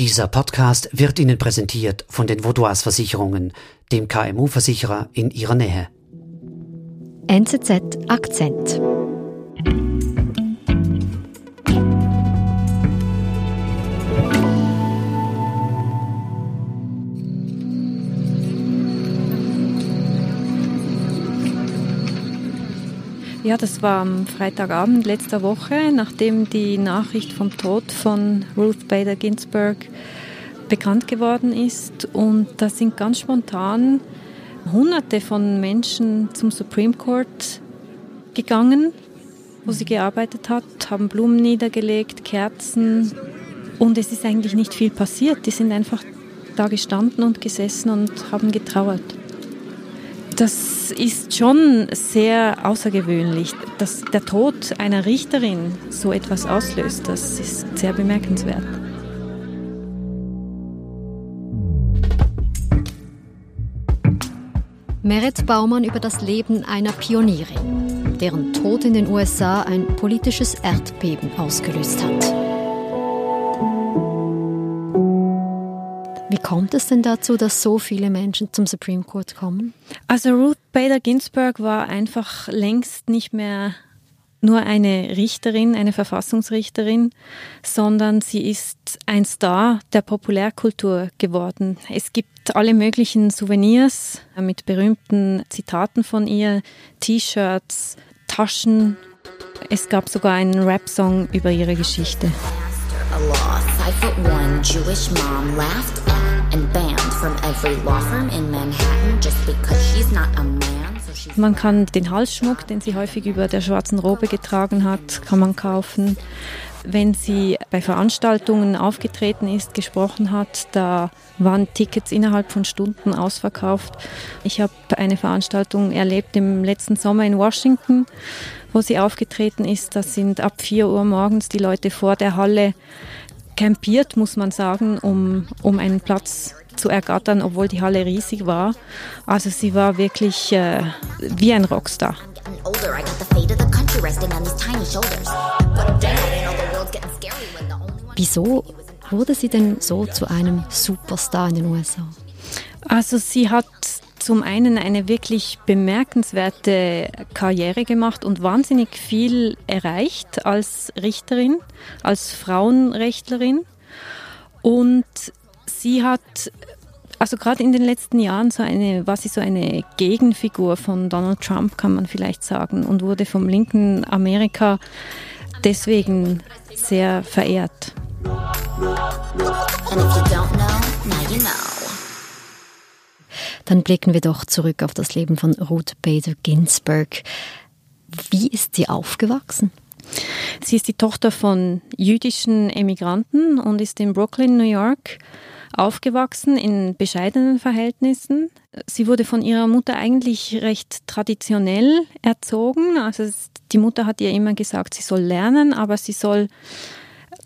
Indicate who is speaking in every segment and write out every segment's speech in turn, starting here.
Speaker 1: Dieser Podcast wird Ihnen präsentiert von den Vaudois Versicherungen, dem KMU-Versicherer in Ihrer Nähe.
Speaker 2: NZZ Akzent.
Speaker 3: Ja, das war am Freitagabend letzter Woche, nachdem die Nachricht vom Tod von Ruth Bader Ginsburg bekannt geworden ist. Und da sind ganz spontan Hunderte von Menschen zum Supreme Court gegangen, wo sie gearbeitet hat, haben Blumen niedergelegt, Kerzen. Und es ist eigentlich nicht viel passiert. Die sind einfach da gestanden und gesessen und haben getrauert. Das ist schon sehr außergewöhnlich, dass der Tod einer Richterin so etwas auslöst. Das ist sehr bemerkenswert.
Speaker 2: Merit Baumann über das Leben einer Pionierin, deren Tod in den USA ein politisches Erdbeben ausgelöst hat. Kommt es denn dazu, dass so viele Menschen zum Supreme Court kommen?
Speaker 3: Also Ruth Bader Ginsburg war einfach längst nicht mehr nur eine Richterin, eine Verfassungsrichterin, sondern sie ist ein Star der Populärkultur geworden. Es gibt alle möglichen Souvenirs mit berühmten Zitaten von ihr, T-Shirts, Taschen. Es gab sogar einen Rap-Song über ihre Geschichte. Man kann den Halsschmuck, den sie häufig über der schwarzen Robe getragen hat, kann man kaufen. Wenn sie bei Veranstaltungen aufgetreten ist, gesprochen hat, da waren Tickets innerhalb von Stunden ausverkauft. Ich habe eine Veranstaltung erlebt im letzten Sommer in Washington, wo sie aufgetreten ist. Da sind ab 4 Uhr morgens die Leute vor der Halle campiert, muss man sagen, um, um einen Platz zu ergattern, obwohl die Halle riesig war. Also sie war wirklich äh, wie ein Rockstar.
Speaker 2: Wieso wurde sie denn so zu einem Superstar in den USA?
Speaker 3: Also sie hat zum einen eine wirklich bemerkenswerte Karriere gemacht und wahnsinnig viel erreicht als Richterin, als Frauenrechtlerin. Und sie hat also gerade in den letzten Jahren so eine, war sie so eine Gegenfigur von Donald Trump, kann man vielleicht sagen, und wurde vom linken Amerika deswegen sehr verehrt. And if you don't know, now you know.
Speaker 2: Dann blicken wir doch zurück auf das Leben von Ruth Bader Ginsburg. Wie ist sie aufgewachsen?
Speaker 3: Sie ist die Tochter von jüdischen Emigranten und ist in Brooklyn, New York aufgewachsen in bescheidenen Verhältnissen. Sie wurde von ihrer Mutter eigentlich recht traditionell erzogen. Also die Mutter hat ihr immer gesagt, sie soll lernen, aber sie soll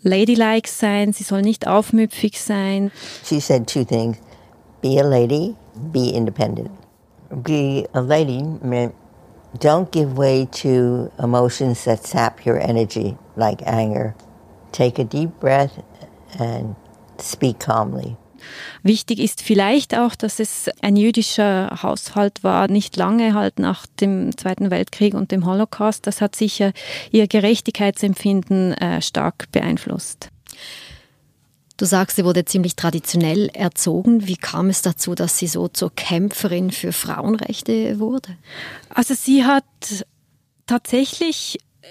Speaker 3: ladylike sein, sie soll nicht aufmüpfig sein.
Speaker 4: She said two things. Be a lady be independent. Be a lady meant don't give way to emotions that sap your energy, like anger. Take a deep breath and speak calmly.
Speaker 3: Wichtig ist vielleicht auch, dass es ein jüdischer Haushalt war, nicht lange halt nach dem Zweiten Weltkrieg und dem Holocaust. Das hat sicher ihr Gerechtigkeitsempfinden äh, stark beeinflusst.
Speaker 2: Du sagst, sie wurde ziemlich traditionell erzogen. Wie kam es dazu, dass sie so zur Kämpferin für Frauenrechte wurde?
Speaker 3: Also sie hat tatsächlich äh,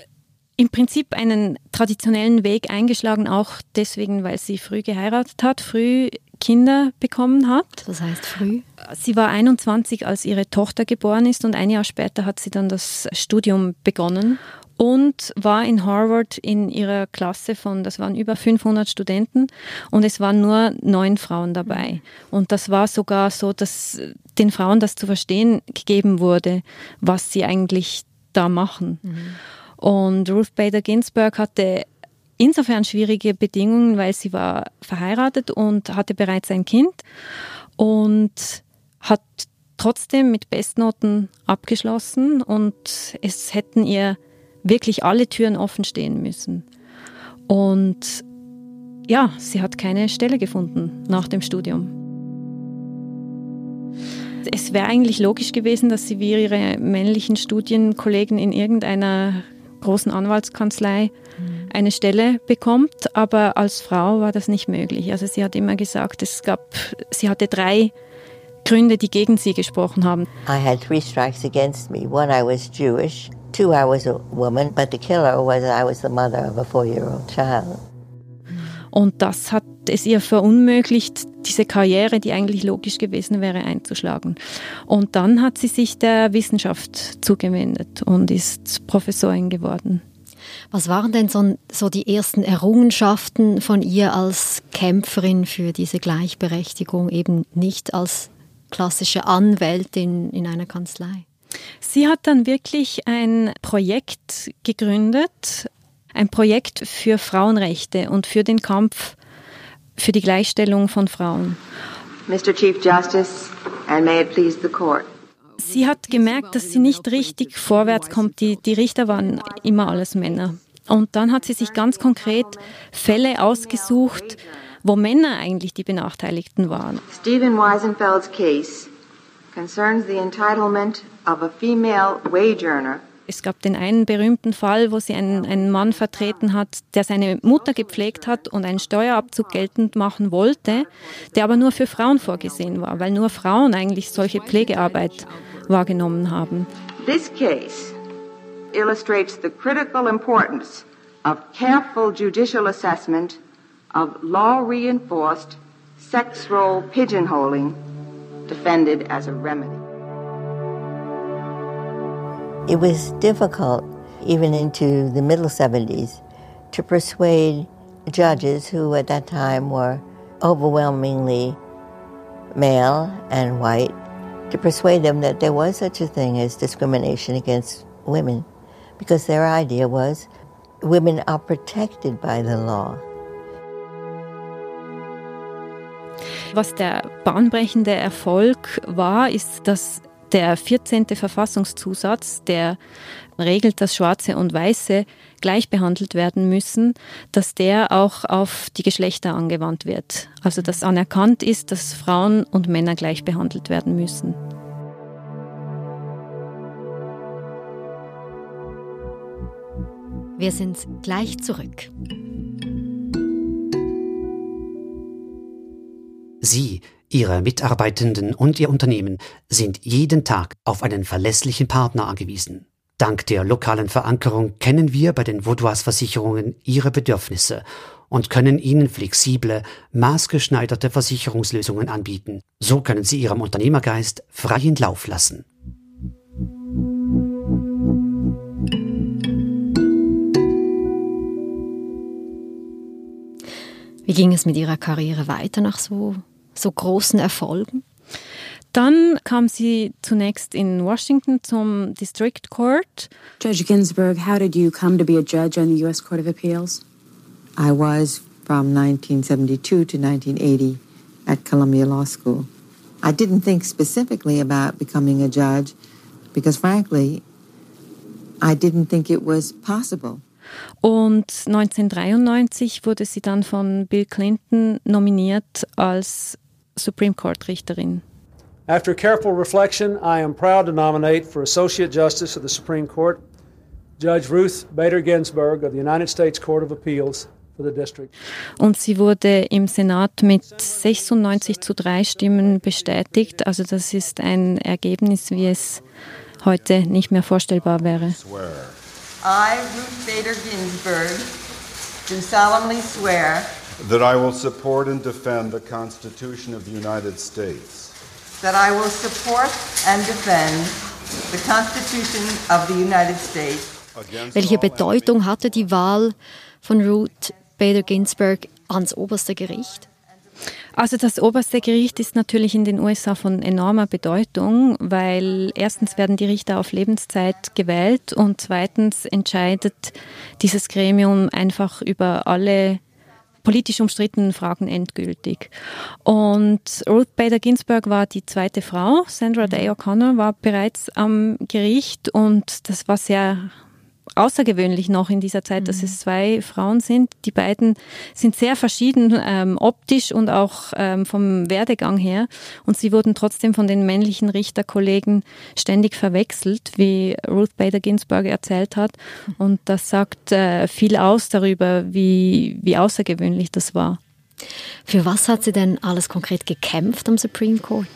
Speaker 3: im Prinzip einen traditionellen Weg eingeschlagen, auch deswegen, weil sie früh geheiratet hat, früh Kinder bekommen hat.
Speaker 2: Das heißt früh?
Speaker 3: Sie war 21, als ihre Tochter geboren ist und ein Jahr später hat sie dann das Studium begonnen und war in Harvard in ihrer Klasse von, das waren über 500 Studenten und es waren nur neun Frauen dabei. Und das war sogar so, dass den Frauen das zu verstehen gegeben wurde, was sie eigentlich da machen. Mhm. Und Ruth Bader Ginsburg hatte insofern schwierige Bedingungen, weil sie war verheiratet und hatte bereits ein Kind und hat trotzdem mit Bestnoten abgeschlossen und es hätten ihr wirklich alle Türen offen stehen müssen. Und ja, sie hat keine Stelle gefunden nach dem Studium. Es wäre eigentlich logisch gewesen, dass sie wie ihre männlichen Studienkollegen in irgendeiner großen Anwaltskanzlei eine Stelle bekommt, aber als Frau war das nicht möglich. Also sie hat immer gesagt, es gab, sie hatte drei Gründe, die gegen sie gesprochen haben.
Speaker 4: I had three strikes against me. One, I was Jewish. Two, I was a woman. But the killer was I was the mother of a four-year-old child.
Speaker 3: Und das hat es ihr verunmöglicht, diese Karriere, die eigentlich logisch gewesen wäre, einzuschlagen. Und dann hat sie sich der Wissenschaft zugewendet und ist Professorin geworden.
Speaker 2: Was waren denn so, so, die ersten Errungenschaften von ihr als Kämpferin für diese Gleichberechtigung, eben nicht als klassische Anwältin in einer Kanzlei?
Speaker 3: Sie hat dann wirklich ein Projekt gegründet, ein Projekt für Frauenrechte und für den Kampf für die Gleichstellung von Frauen.
Speaker 5: Mr. Chief Justice, and may it please the court.
Speaker 3: Sie hat gemerkt, dass sie nicht richtig vorwärts kommt. Die, die Richter waren immer alles Männer. Und dann hat sie sich ganz konkret Fälle ausgesucht, wo Männer eigentlich die Benachteiligten waren.
Speaker 5: Stephen Weisenfeld's case concerns the entitlement of a female wage earner
Speaker 3: es gab den einen berühmten Fall, wo sie einen, einen, Mann vertreten hat, der seine Mutter gepflegt hat und einen Steuerabzug geltend machen wollte, der aber nur für Frauen vorgesehen war, weil nur Frauen eigentlich solche Pflegearbeit wahrgenommen haben.
Speaker 5: This case illustrates the critical importance of careful judicial assessment of law-reinforced sex role pigeonholing defended as a remedy.
Speaker 4: It was difficult, even into the middle 70s, to persuade judges who at that time were overwhelmingly male and white, to persuade them that there was such a thing as discrimination against women, because their idea was women are protected by the law.
Speaker 3: Was der bahnbrechende Erfolg war, ist, dass der 14. Verfassungszusatz, der regelt, dass Schwarze und Weiße gleich behandelt werden müssen, dass der auch auf die Geschlechter angewandt wird. Also dass anerkannt ist, dass Frauen und Männer gleich behandelt werden müssen.
Speaker 2: Wir sind gleich zurück.
Speaker 1: Sie Ihre Mitarbeitenden und Ihr Unternehmen sind jeden Tag auf einen verlässlichen Partner angewiesen. Dank der lokalen Verankerung kennen wir bei den Vaudois Versicherungen Ihre Bedürfnisse und können Ihnen flexible, maßgeschneiderte Versicherungslösungen anbieten. So können Sie Ihrem Unternehmergeist freien Lauf lassen.
Speaker 2: Wie ging es mit Ihrer Karriere weiter nach so so großen Erfolgen?
Speaker 3: Dann kam sie zunächst in Washington zum District Court.
Speaker 6: Judge Ginsburg, how did you come to be a judge on the U.S. Court of Appeals?
Speaker 7: I was from 1972 to 1980 at Columbia Law School. I didn't think specifically about becoming a judge because, frankly, I didn't think it was possible.
Speaker 3: Und 1993 wurde sie dann von Bill Clinton nominiert als Supreme Court Richterin.
Speaker 8: After careful reflection, I am proud to nominate for Associate Justice of the Supreme Court Judge Ruth Bader Ginsburg of the United States Court of Appeals for the District.
Speaker 3: Und sie wurde im Senat mit 96 zu 3 Stimmen bestätigt. Also das ist ein Ergebnis, wie es heute nicht mehr vorstellbar wäre.
Speaker 9: I, Ruth Bader Ginsburg, do solemnly swear
Speaker 10: that I will support and defend the Constitution of the United States.
Speaker 9: That I will support and defend the Constitution of the United States.
Speaker 2: Welche Bedeutung hatte die Wahl von Ruth Bader Ginsburg ans oberste Gericht?
Speaker 3: Also das oberste Gericht ist natürlich in den USA von enormer Bedeutung, weil erstens werden die Richter auf Lebenszeit gewählt und zweitens entscheidet dieses Gremium einfach über alle politisch umstrittenen Fragen endgültig. Und Ruth Bader Ginsburg war die zweite Frau. Sandra Day O'Connor war bereits am Gericht und das war sehr außergewöhnlich noch in dieser Zeit, mhm. dass es zwei Frauen sind. Die beiden sind sehr verschieden ähm, optisch und auch ähm, vom Werdegang her. Und sie wurden trotzdem von den männlichen Richterkollegen ständig verwechselt, wie Ruth Bader Ginsburg erzählt hat. Und das sagt äh, viel aus darüber, wie, wie außergewöhnlich das war.
Speaker 2: Für was hat sie denn alles konkret gekämpft am Supreme Court?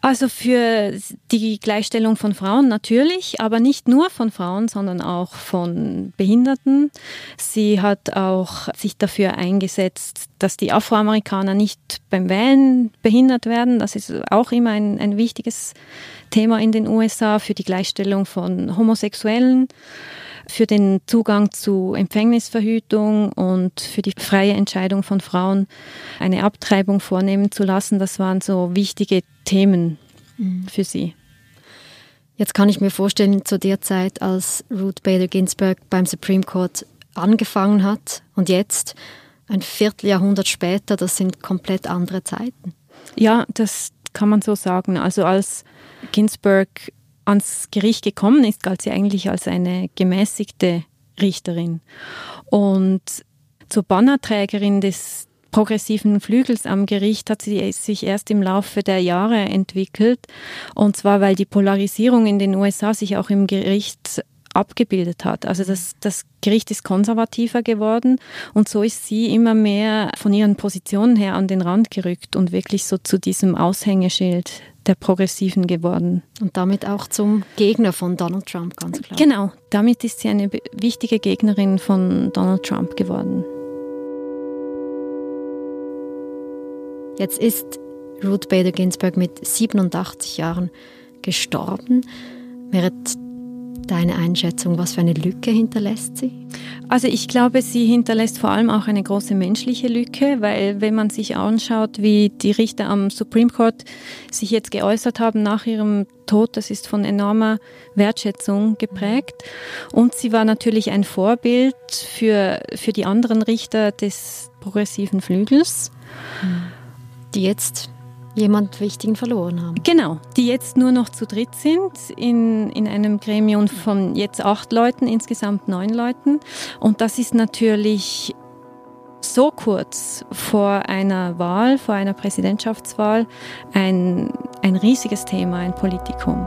Speaker 3: Also für die Gleichstellung von Frauen natürlich, aber nicht nur von Frauen, sondern auch von Behinderten. Sie hat auch sich dafür eingesetzt, dass die Afroamerikaner nicht beim Wählen behindert werden. Das ist auch immer ein, ein wichtiges Thema in den USA für die Gleichstellung von Homosexuellen für den Zugang zu Empfängnisverhütung und für die freie Entscheidung von Frauen, eine Abtreibung vornehmen zu lassen. Das waren so wichtige Themen mhm. für sie.
Speaker 2: Jetzt kann ich mir vorstellen, zu der Zeit, als Ruth Bader Ginsburg beim Supreme Court angefangen hat und jetzt, ein Vierteljahrhundert später, das sind komplett andere Zeiten.
Speaker 3: Ja, das kann man so sagen. Also als Ginsburg ans Gericht gekommen ist, galt sie eigentlich als eine gemäßigte Richterin. Und zur Bannerträgerin des progressiven Flügels am Gericht hat sie sich erst im Laufe der Jahre entwickelt. Und zwar, weil die Polarisierung in den USA sich auch im Gericht abgebildet hat. Also das, das Gericht ist konservativer geworden und so ist sie immer mehr von ihren Positionen her an den Rand gerückt und wirklich so zu diesem Aushängeschild der Progressiven geworden.
Speaker 2: Und damit auch zum Gegner von Donald Trump, ganz klar.
Speaker 3: Genau, damit ist sie eine wichtige Gegnerin von Donald Trump geworden.
Speaker 2: Jetzt ist Ruth Bader Ginsburg mit 87 Jahren gestorben. Während deine Einschätzung? Was für eine Lücke hinterlässt sie?
Speaker 3: Also ich glaube, sie hinterlässt vor allem auch eine große menschliche Lücke, weil wenn man sich anschaut, wie die Richter am Supreme Court sich jetzt geäußert haben nach ihrem Tod, das ist von enormer Wertschätzung geprägt. Und sie war natürlich ein Vorbild für, für die anderen Richter des progressiven Flügels.
Speaker 2: Die jetzt jemand Wichtigen verloren haben.
Speaker 3: Genau, die jetzt nur noch zu dritt sind in, in einem Gremium von jetzt acht Leuten, insgesamt neun Leuten. Und das ist natürlich so kurz vor einer Wahl, vor einer Präsidentschaftswahl, ein, ein riesiges Thema, ein Politikum.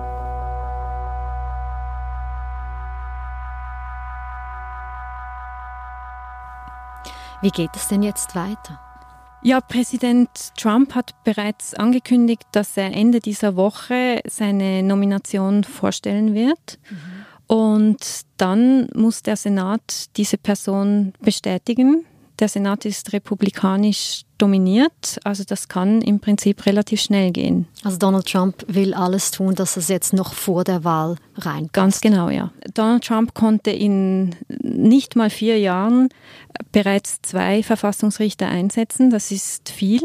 Speaker 2: Wie geht es denn jetzt weiter?
Speaker 3: Ja, Präsident Trump hat bereits angekündigt, dass er Ende dieser Woche seine Nomination vorstellen wird. Mhm. Und dann muss der Senat diese Person bestätigen. Der Senat ist republikanisch dominiert, also das kann im Prinzip relativ schnell gehen.
Speaker 2: Also Donald Trump will alles tun, dass es jetzt noch vor der Wahl reinpasst.
Speaker 3: Ganz genau, ja. Donald Trump konnte in nicht mal vier Jahren bereits zwei Verfassungsrichter einsetzen. Das ist viel.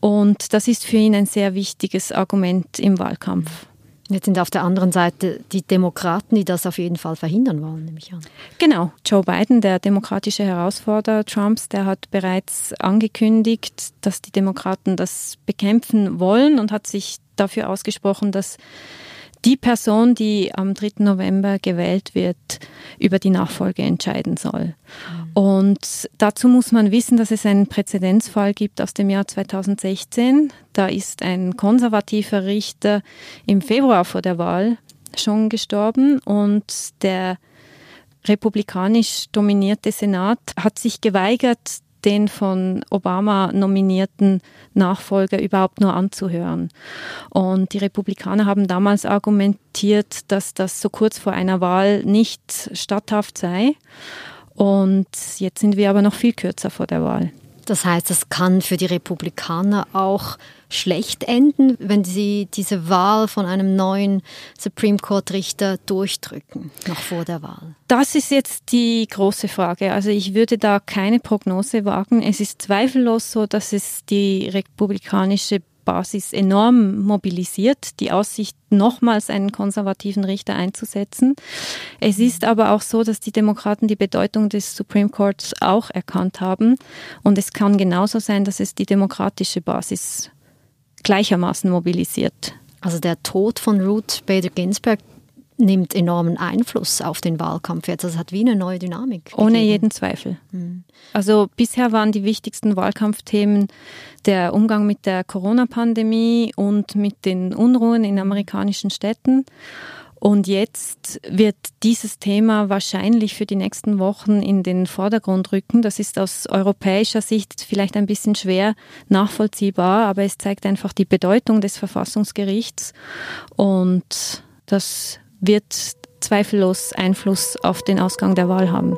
Speaker 3: Und das ist für ihn ein sehr wichtiges Argument im Wahlkampf.
Speaker 2: Jetzt sind auf der anderen Seite die Demokraten, die das auf jeden Fall verhindern wollen, nehme ich an.
Speaker 3: Genau. Joe Biden, der demokratische Herausforderer Trumps, der hat bereits angekündigt, dass die Demokraten das bekämpfen wollen und hat sich dafür ausgesprochen, dass die Person, die am 3. November gewählt wird, über die Nachfolge entscheiden soll. Mhm. Und dazu muss man wissen, dass es einen Präzedenzfall gibt aus dem Jahr 2016. Da ist ein konservativer Richter im Februar vor der Wahl schon gestorben und der republikanisch dominierte Senat hat sich geweigert, den von Obama nominierten Nachfolger überhaupt nur anzuhören. Und die Republikaner haben damals argumentiert, dass das so kurz vor einer Wahl nicht statthaft sei. Und jetzt sind wir aber noch viel kürzer vor der Wahl.
Speaker 2: Das heißt, es kann für die Republikaner auch schlecht enden, wenn sie diese Wahl von einem neuen Supreme Court Richter durchdrücken, noch vor der Wahl?
Speaker 3: Das ist jetzt die große Frage. Also ich würde da keine Prognose wagen. Es ist zweifellos so, dass es die republikanische Basis enorm mobilisiert, die Aussicht, nochmals einen konservativen Richter einzusetzen. Es ist aber auch so, dass die Demokraten die Bedeutung des Supreme Courts auch erkannt haben. Und es kann genauso sein, dass es die demokratische Basis gleichermaßen mobilisiert.
Speaker 2: Also der Tod von Ruth Bader Ginsburg nimmt enormen Einfluss auf den Wahlkampf jetzt. Das hat wie eine neue Dynamik.
Speaker 3: Ohne gegeben. jeden Zweifel. Mhm. Also bisher waren die wichtigsten Wahlkampfthemen der Umgang mit der Corona-Pandemie und mit den Unruhen in amerikanischen Städten. Und jetzt wird dieses Thema wahrscheinlich für die nächsten Wochen in den Vordergrund rücken. Das ist aus europäischer Sicht vielleicht ein bisschen schwer nachvollziehbar, aber es zeigt einfach die Bedeutung des Verfassungsgerichts und das wird zweifellos Einfluss auf den Ausgang der Wahl haben.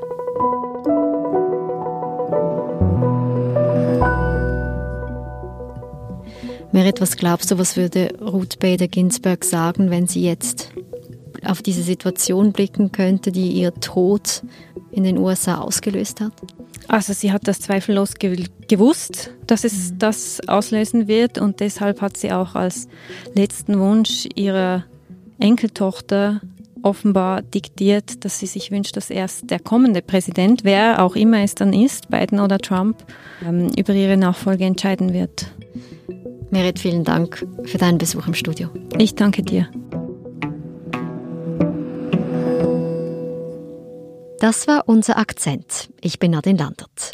Speaker 2: Merit, was glaubst du, was würde Ruth Bader Ginsburg sagen, wenn sie jetzt auf diese Situation blicken könnte, die ihr Tod in den USA ausgelöst hat?
Speaker 3: Also sie hat das zweifellos gewusst, dass es mhm. das auslösen wird und deshalb hat sie auch als letzten Wunsch ihrer Enkeltochter offenbar diktiert, dass sie sich wünscht, dass erst der kommende Präsident, wer auch immer es dann ist, Biden oder Trump, ähm, über ihre Nachfolge entscheiden wird.
Speaker 2: Merit, vielen Dank für deinen Besuch im Studio.
Speaker 3: Ich danke dir.
Speaker 2: Das war unser Akzent. Ich bin Nadine Landert.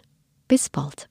Speaker 2: Bis bald.